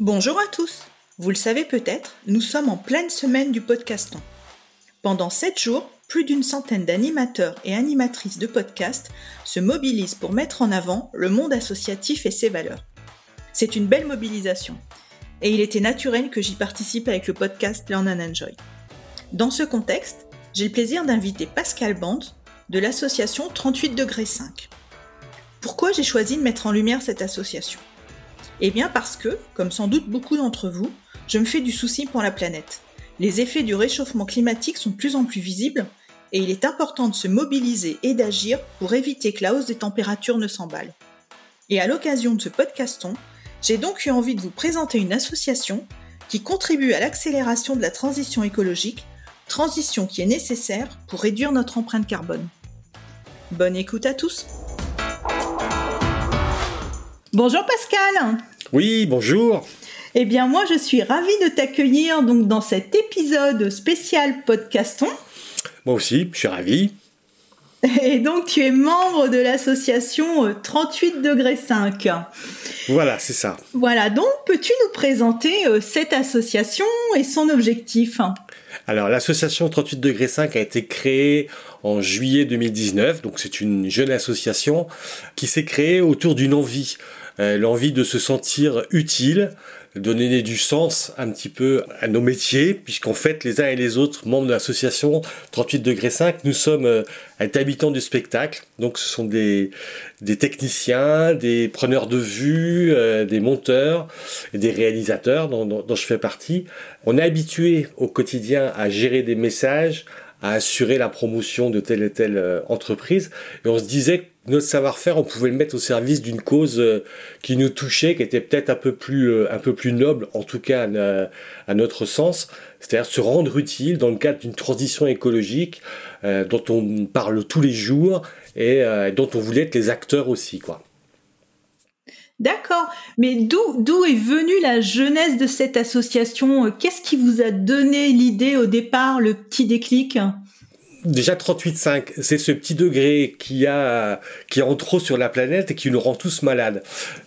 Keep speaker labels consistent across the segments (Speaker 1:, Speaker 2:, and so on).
Speaker 1: Bonjour à tous Vous le savez peut-être, nous sommes en pleine semaine du podcaston. Pendant 7 jours, plus d'une centaine d'animateurs et animatrices de podcasts se mobilisent pour mettre en avant le monde associatif et ses valeurs. C'est une belle mobilisation, et il était naturel que j'y participe avec le podcast Learn and Enjoy. Dans ce contexte, j'ai le plaisir d'inviter Pascal Band de l'association 38 degrés 5. Pourquoi j'ai choisi de mettre en lumière cette association? Eh bien parce que, comme sans doute beaucoup d'entre vous, je me fais du souci pour la planète. Les effets du réchauffement climatique sont de plus en plus visibles et il est important de se mobiliser et d'agir pour éviter que la hausse des températures ne s'emballe. Et à l'occasion de ce podcaston, j'ai donc eu envie de vous présenter une association qui contribue à l'accélération de la transition écologique, transition qui est nécessaire pour réduire notre empreinte carbone. Bonne écoute à tous Bonjour Pascal
Speaker 2: oui, bonjour.
Speaker 1: Eh bien, moi, je suis ravie de t'accueillir donc dans cet épisode spécial podcaston.
Speaker 2: Moi aussi, je suis ravi.
Speaker 1: Et donc, tu es membre de l'association 38 euh, degrés 5.
Speaker 2: Voilà, c'est ça.
Speaker 1: Voilà, donc peux-tu nous présenter euh, cette association et son objectif?
Speaker 2: Alors, l'association 38 degrés 5 a été créée en juillet 2019, donc c'est une jeune association qui s'est créée autour d'une envie. Euh, l'envie de se sentir utile, donner du sens un petit peu à nos métiers, puisqu'en fait, les uns et les autres membres de l'association 38 degrés 5, nous sommes euh, habitants du spectacle. Donc, ce sont des, des techniciens, des preneurs de vue, euh, des monteurs et des réalisateurs dont, dont, je fais partie. On est habitué au quotidien à gérer des messages, à assurer la promotion de telle et telle entreprise. Et on se disait notre savoir-faire, on pouvait le mettre au service d'une cause euh, qui nous touchait, qui était peut-être un peu plus euh, un peu plus noble, en tout cas à, notre sens, c'est-à-dire se rendre utile dans le cadre d'une transition écologique euh, dont on parle tous les jours et dont on voulait être les acteurs aussi, quoi.
Speaker 1: D'accord, mais d'où d'où est venue la jeunesse de cette association? Qu'est-ce qui vous a donné l'idée au départ, le petit déclic?
Speaker 2: Déjà 38,5, c'est ce petit degré qui a qui est en trop sur la planète et qui nous rend tous malades.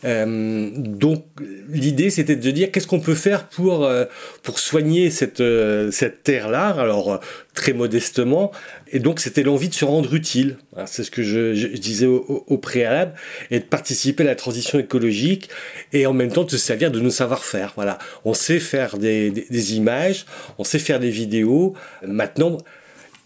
Speaker 2: Euh, donc l'idée c'était de dire qu'est-ce qu'on peut faire pour euh, pour soigner cette euh, cette terre là. Alors très modestement et donc c'était l'envie de se rendre utile. C'est ce que je, je disais au, au, préalable et de participer à la transition écologique et en même temps de se servir de nos savoir-faire. Voilà, on sait faire des, des, des images, on sait faire des vidéos. Maintenant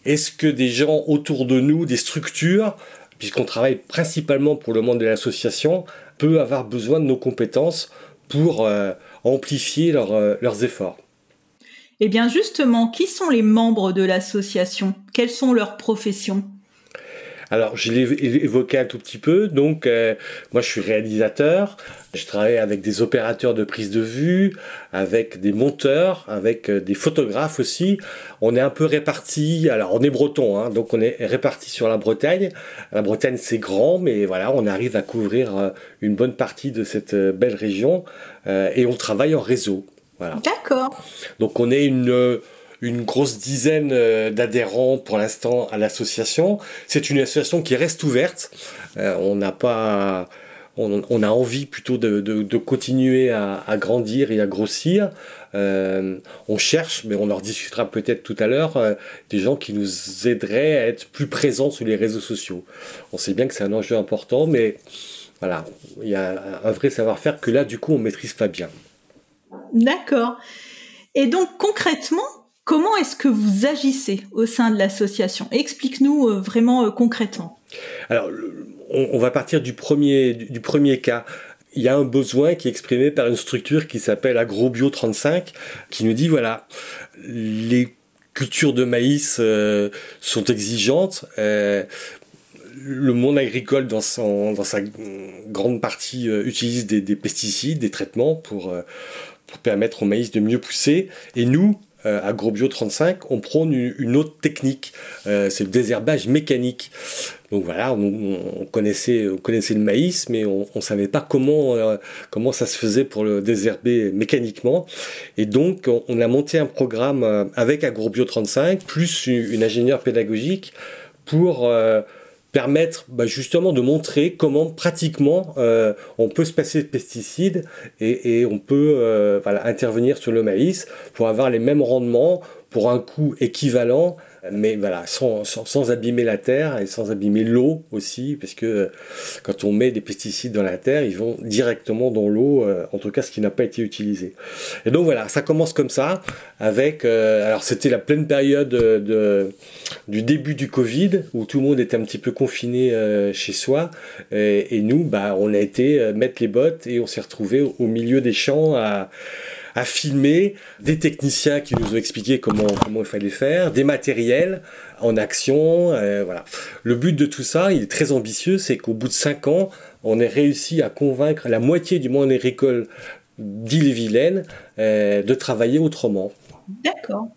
Speaker 2: est-ce que des gens autour de nous, des structures, puisqu'on travaille principalement pour le monde de l'association, peuvent avoir besoin de nos compétences pour euh, amplifier euh, leurs efforts?
Speaker 1: Eh bien justement, qui sont les membres de l'association? Quelles sont leurs professions?
Speaker 2: Alors, je l'ai évoqué un tout petit peu. Donc, euh, moi, je suis réalisateur. Je travaille avec des opérateurs de prise de vue, avec des monteurs, avec euh, des photographes aussi. On est un peu répartis. Alors, on est breton, hein, donc on est répartis sur la Bretagne. La Bretagne, c'est grand, mais voilà, on arrive à couvrir euh, une bonne partie de cette belle région. et on travaille en réseau. Voilà.
Speaker 1: D'accord.
Speaker 2: Donc, on est une une grosse dizaine euh, d'adhérents pour l'instant à l'association. C'est une association qui reste ouverte. Euh, on n'a pas, on, a envie plutôt de, de, continuer à, grandir et à grossir. Euh, on cherche, mais on en discutera peut-être tout à l'heure, des gens qui nous aideraient à être plus présents sur les réseaux sociaux. On sait bien que c'est un enjeu important, mais voilà, il y a un vrai savoir-faire que là, du coup, on maîtrise pas bien.
Speaker 1: D'accord. Et donc concrètement, Comment est-ce que vous agissez au sein de l'association? Explique-nous euh, vraiment euh, concrètement.
Speaker 2: Alors, on, va partir du premier, cas il y a un besoin qui est exprimé par une structure qui s'appelle AgroBio 35, qui nous dit voilà, les cultures de maïs euh, sont exigeantes. le monde agricole, dans, son, dans sa grande partie, utilise des, pesticides, des traitements pour, pour permettre au maïs de mieux pousser. Et nous, euh, AgroBio 35, on prône une, autre technique, c'est le désherbage mécanique. Donc voilà, on, connaissait, on connaissait le maïs, mais on ne savait pas comment, comment ça se faisait pour le désherber mécaniquement. Et donc, on, a monté un programme avec AgroBio 35, plus une ingénieure pédagogique, pour permettre bah, justement de montrer comment pratiquement euh, on peut se passer de pesticides et, on peut euh, intervenir sur le maïs pour avoir les mêmes rendements pour un coût équivalent mais voilà, sans, sans, abîmer la terre et sans abîmer l'eau aussi, parce que euh, quand on met des pesticides dans la terre, ils vont directement dans l'eau, euh, en tout cas ce qui n'a pas été utilisé. Et donc voilà, ça commence comme ça, avec, euh, alors c'était la pleine période de, du début du Covid, où tout le monde était un petit peu confiné chez soi, et, et, nous, bah, on a été mettre les bottes et on s'est retrouvé au milieu des champs à à filmer des techniciens qui nous ont expliqué comment, il fallait faire, des matériels en action. Euh, voilà. Le but de tout ça, il est très ambitieux, c'est qu'au bout de 5 ans, on ait réussi à convaincre la moitié du monde agricole d'Ille-et-Vilaine euh, de travailler autrement.
Speaker 1: D'accord.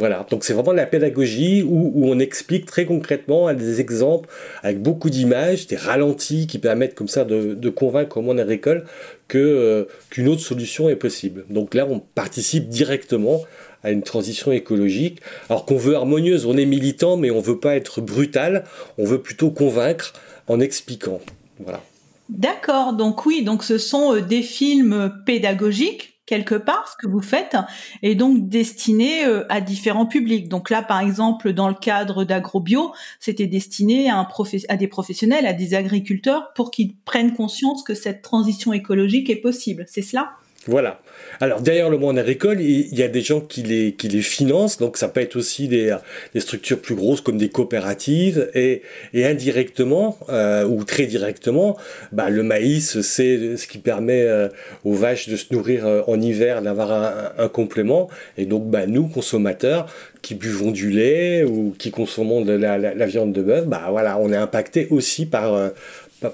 Speaker 2: Voilà, donc c'est vraiment la pédagogie où, on explique très concrètement à des exemples avec beaucoup d'images, des ralentis qui permettent comme ça de, convaincre au monde agricole euh, qu'une autre solution est possible. Donc là, on participe directement à une transition écologique, alors qu'on veut harmonieuse, on est militant, mais on veut pas être brutal, on veut plutôt convaincre en expliquant. Voilà.
Speaker 1: D'accord, donc oui, donc ce sont euh, des films pédagogiques quelque part ce que vous faites est donc destiné euh, à différents publics. Donc là, par exemple, dans le cadre d'AgroBio, c'était destiné à, à des professionnels, à des agriculteurs pour qu'ils prennent conscience que cette transition écologique est possible. C'est cela?
Speaker 2: Voilà. Alors derrière le monde agricole, il y a des gens qui les, qui les financent, donc ça peut être aussi des, des structures plus grosses comme des coopératives, et, et indirectement, euh, ou très directement, bah, le maïs, c'est ce qui permet euh, aux vaches de se nourrir euh, en hiver, d'avoir un, un, complément, et donc bah, nous, consommateurs, qui buvons du lait ou qui consommons de la, viande de bœuf, bah voilà, on est impacté aussi par,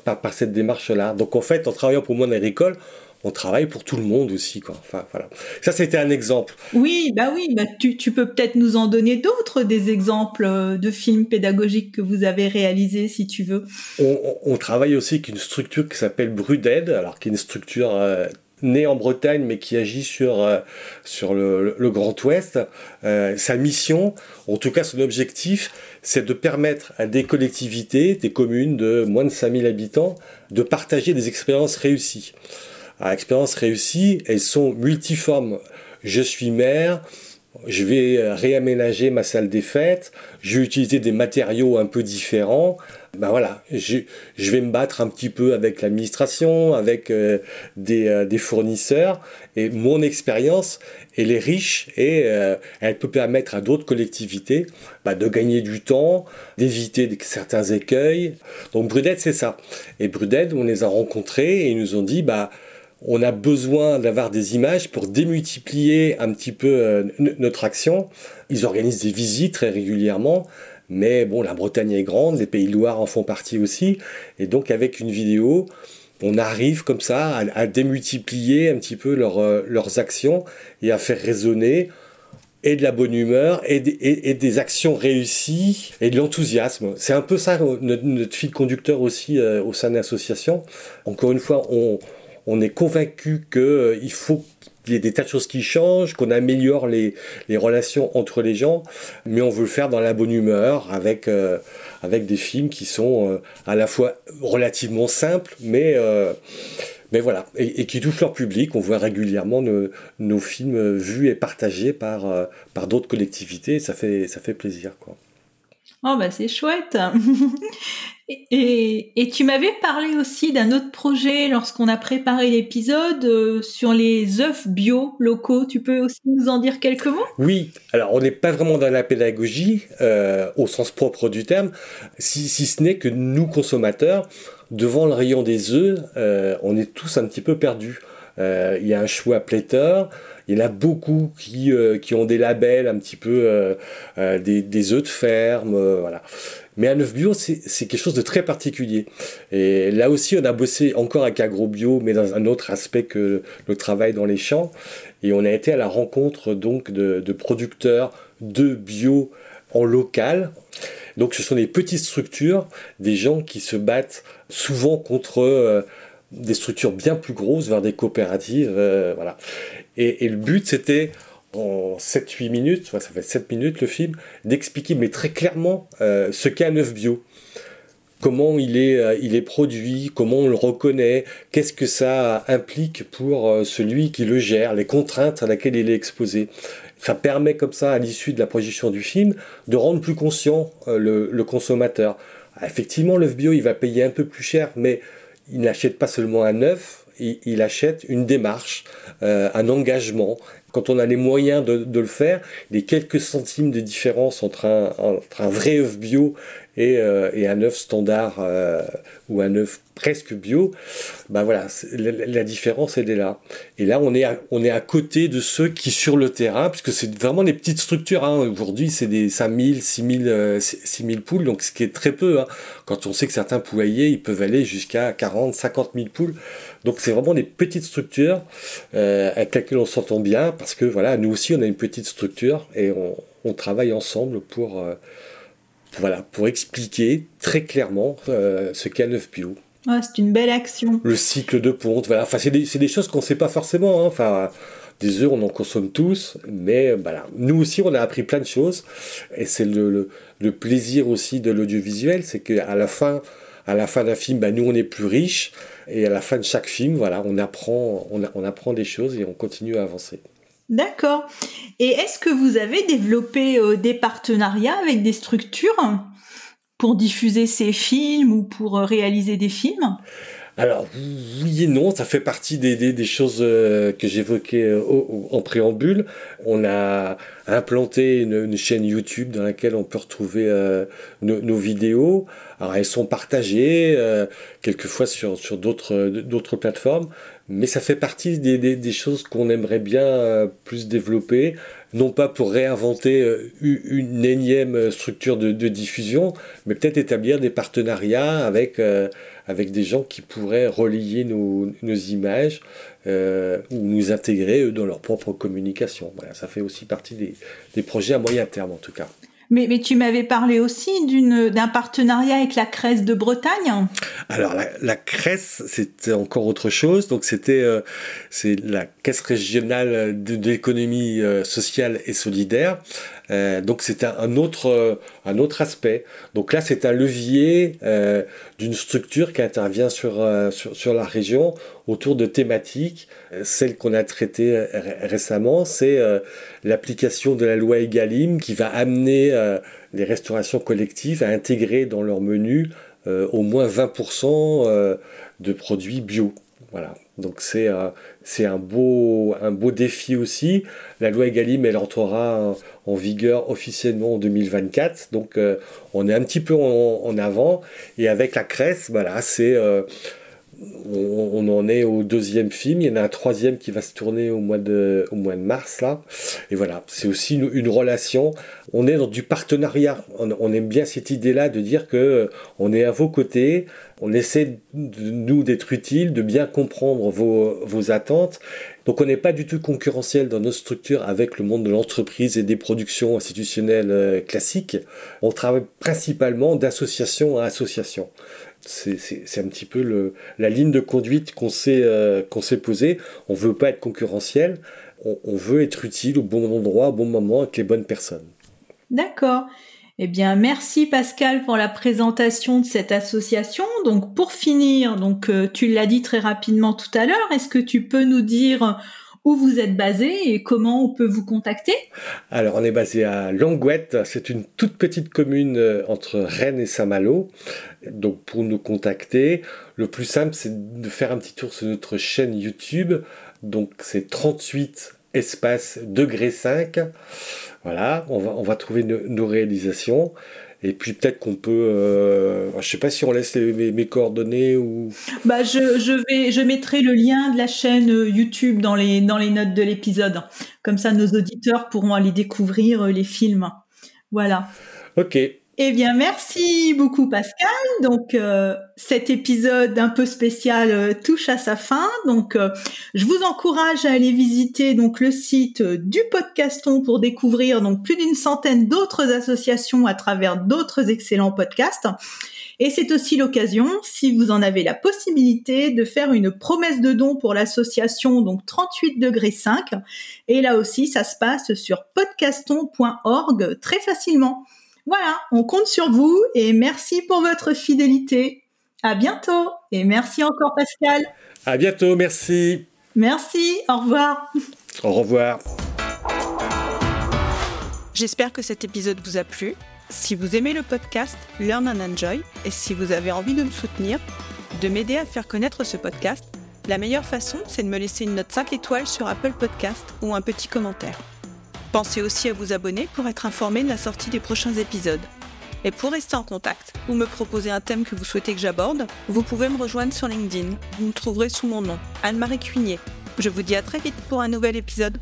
Speaker 2: par, par cette démarche-là. Donc en fait, en travaillant pour le monde agricole, on travaille pour tout le monde aussi. Quoi. Enfin, voilà. Ça, c'était un exemple.
Speaker 1: Oui, bah oui, bah tu, peux peut-être nous en donner d'autres, des exemples euh, de films pédagogiques que vous avez réalisés, si tu veux.
Speaker 2: On, travaille aussi avec une structure qui s'appelle Bruded, alors qui est une structure euh, née en Bretagne, mais qui agit sur, euh, sur le, Grand Ouest. sa mission, en tout cas son objectif, c'est de permettre à des collectivités, des communes de moins de 5000 habitants, de partager des expériences réussies à expérience réussie, elles sont multiformes. Je suis maire, je vais réaménager ma salle des fêtes, je vais utiliser des matériaux un peu différents. Ben voilà, je, vais me battre un petit peu avec l'administration, avec euh, des, euh, des, fournisseurs, et mon expérience, elle est riche et euh, elle peut permettre à d'autres collectivités bah, de gagner du temps, d'éviter certains écueils. Donc Brudette, c'est ça. Et Brudette, on les a rencontrés et ils nous ont dit, bah, on a besoin d'avoir des images pour démultiplier un petit peu euh, notre action. Ils organisent des visites très régulièrement, mais bon, la Bretagne est grande, les Pays de Loire en font partie aussi, et donc avec une vidéo, on arrive comme ça à, démultiplier un petit peu euh, leurs actions et à faire résonner et de la bonne humeur et, des actions réussies et de l'enthousiasme. C'est un peu ça notre, fil conducteur aussi euh, au sein de l'association. Encore une fois, on, on est convaincu qu'il euh, faut qu'il y ait des tas de choses qui changent, qu'on améliore les, relations entre les gens, mais on veut le faire dans la bonne humeur, avec, euh, des films qui sont euh, à la fois relativement simples, mais, voilà, et, qui touchent leur public. On voit régulièrement nos, films vus et partagés par, par d'autres collectivités, ça fait, ça fait plaisir. Quoi.
Speaker 1: Oh bah c'est chouette. et, tu m'avais parlé aussi d'un autre projet lorsqu'on a préparé l'épisode euh, sur les œufs bio locaux. Tu peux aussi nous en dire quelques mots?
Speaker 2: Oui. Alors on n'est pas vraiment dans la pédagogie euh, au sens propre du terme, si, si ce n'est que nous consommateurs, devant le rayon des œufs, euh, on est tous un petit peu perdus. Il y a un choix pléthore. Il y en a beaucoup qui, qui ont des labels un petit peu des, des œufs de ferme, voilà. Mais un œuf bio, c'est quelque chose de très particulier. Et là aussi, on a bossé encore avec AgroBio, mais dans un autre aspect que le travail dans les champs. Et on a été à la rencontre donc de, producteurs de bio en local. Donc ce sont des petites structures, des gens qui se battent souvent contre euh, des structures bien plus grosses, vers des coopératives. Euh, voilà. Et, le but, c'était en 7-8 minutes, ça fait 7 minutes le film, d'expliquer mais très clairement euh, ce qu'est un œuf bio comment il est, euh, il est produit, comment on le reconnaît, qu'est-ce que ça implique pour celui qui le gère, les contraintes à laquelle il est exposé. Ça permet comme ça, à l'issue de la projection du film, de rendre plus conscient euh, le, consommateur. Ah, effectivement, l'œuf bio, il va payer un peu plus cher, mais il n'achète pas seulement un œuf, il, achète une démarche, un engagement. Quand on a les moyens de, le faire, les quelques centimes de différence entre un, vrai œuf bio euh, et, un œuf standard euh, ou un œuf presque bio, ben voilà, la, différence elle est là. Et là on est à, on est à côté de ceux qui sur le terrain, puisque c'est vraiment des petites structures. Hein. Aujourd'hui c'est des 5000, 6000, 6000 poules, donc ce qui est très peu. Hein. Quand on sait que certains poulaillers ils peuvent aller jusqu'à 40, 50 000 poules. Donc c'est vraiment des petites structures euh, avec lesquelles on s'entend bien, parce que voilà, nous aussi on a une petite structure et on, on travaille ensemble pour euh, voilà, pour expliquer très clairement euh, ce qu'est un œuf bio.
Speaker 1: c'est une belle action.
Speaker 2: Le cycle de ponte, voilà. Enfin, c'est des, choses qu'on ne sait pas forcément. Hein. Enfin, des œufs, on en consomme tous, mais voilà. Nous aussi, on a appris plein de choses. Et c'est le, plaisir aussi de l'audiovisuel, c'est qu'à la fin, à la fin d'un film, bah, nous, on est plus riches. Et à la fin de chaque film, voilà, on apprend, on apprend des choses et on continue à avancer.
Speaker 1: D'accord. Et est-ce que vous avez développé euh, des partenariats avec des structures pour diffuser ces films ou pour euh, réaliser des films?
Speaker 2: Alors oui et non, ça fait partie des, choses euh, que j'évoquais en préambule. On a implanté une, chaîne YouTube dans laquelle on peut retrouver nos, vidéos. Alors elles sont partagées quelquefois sur, sur d'autres plateformes mais ça fait partie des, des, choses qu'on aimerait bien euh, plus développer, non pas pour réinventer euh, une énième structure de, de diffusion, mais peut-être établir des partenariats avec, euh, avec des gens qui pourraient relier nos, nos images ou nous intégrer eux, dans leur propre communication. Voilà, ça fait aussi partie des, des projets à moyen terme en tout cas.
Speaker 1: Mais, mais tu m'avais parlé aussi d'un partenariat avec la Cresse de Bretagne.
Speaker 2: Alors la, la Cresse, c'était encore autre chose. Donc c'était euh, c'est la Caisse régionale de, l'économie euh, sociale et solidaire. Euh, donc c'est un, autre, euh, un autre aspect. Donc là, c'est un levier euh, d'une structure qui intervient sur, sur, sur, la région autour de thématiques. Celle qu'on a traitée récemment, c'est l'application de la loi Egalim qui va amener les restaurations collectives à intégrer dans leur menu au moins 20% de produits bio. Voilà. Donc c'est c'est un beau un beau défi aussi. La loi Egalim elle entrera en vigueur officiellement en 2024. Donc euh, on est un petit peu en, avant. Et avec la Cresse, voilà, c'est euh, on, en est au deuxième film. Il y en a un troisième qui va se tourner au mois de, au mois de mars là. Et voilà, c'est aussi une, relation. On est dans du partenariat. On, aime bien cette idée-là de dire que euh, on est à vos côtés. On essaie de nous d'être utile, de bien comprendre vos, vos attentes donc on n'est pas du tout concurrentiel dans nos structures avec le monde de l'entreprise et des productions institutionnelles euh, classiques. On travaille principalement d'association à association. C'est un petit peu la ligne de conduite qu'on s'est euh, posée. On veut pas être concurrentiel, on, on veut être utile au bon endroit, au bon moment, avec les bonnes personnes.
Speaker 1: D'accord. Eh bien, merci Pascal pour la présentation de cette association. Donc, pour finir, donc euh, tu l'as dit très rapidement tout à l'heure, est-ce que tu peux nous dire où vous êtes basé et comment on peut vous contacter?
Speaker 2: Alors, on est basé à Langouette. C'est une toute petite commune euh, entre Rennes et Saint-Malo. Donc, pour nous contacter, le plus simple, c'est de faire un petit tour sur notre chaîne YouTube. Donc, c'est 38 espace degré 5. Voilà, on va, on va trouver nos réalisations. Et puis peut-être qu'on peut, euh, je sais pas si on laisse mes, coordonnées ou.
Speaker 1: Bah je, je, vais, je mettrai le lien de la chaîne euh, YouTube dans les dans les notes de l'épisode. Comme ça, nos auditeurs pourront aller découvrir euh, les films. Voilà.
Speaker 2: Ok.
Speaker 1: Eh bien, merci beaucoup Pascal. Donc, euh, cet épisode un peu spécial euh, touche à sa fin. Donc, euh, je vous encourage à aller visiter donc le site du Podcaston pour découvrir donc plus d'une centaine d'autres associations à travers d'autres excellents podcasts. Et c'est aussi l'occasion, si vous en avez la possibilité, de faire une promesse de don pour l'association donc 38 degrés 5. Et là aussi, ça se passe sur podcaston.org très facilement. Voilà, on compte sur vous et merci pour votre fidélité. À bientôt et merci encore Pascal.
Speaker 2: À bientôt, merci.
Speaker 1: Merci, au revoir.
Speaker 2: Au revoir.
Speaker 1: J'espère que cet épisode vous a plu. Si vous aimez le podcast Learn and Enjoy et si vous avez envie de me soutenir, de m'aider à faire connaître ce podcast, la meilleure façon, c'est de me laisser une note 5 étoiles sur Apple Podcast ou un petit commentaire. Pensez aussi à vous abonner pour être informé de la sortie des prochains épisodes. Et pour rester en contact ou me proposer un thème que vous souhaitez que j'aborde, vous pouvez me rejoindre sur LinkedIn. Vous me trouverez sous mon nom, Anne-Marie Cuigné. Je vous dis à très vite pour un nouvel épisode.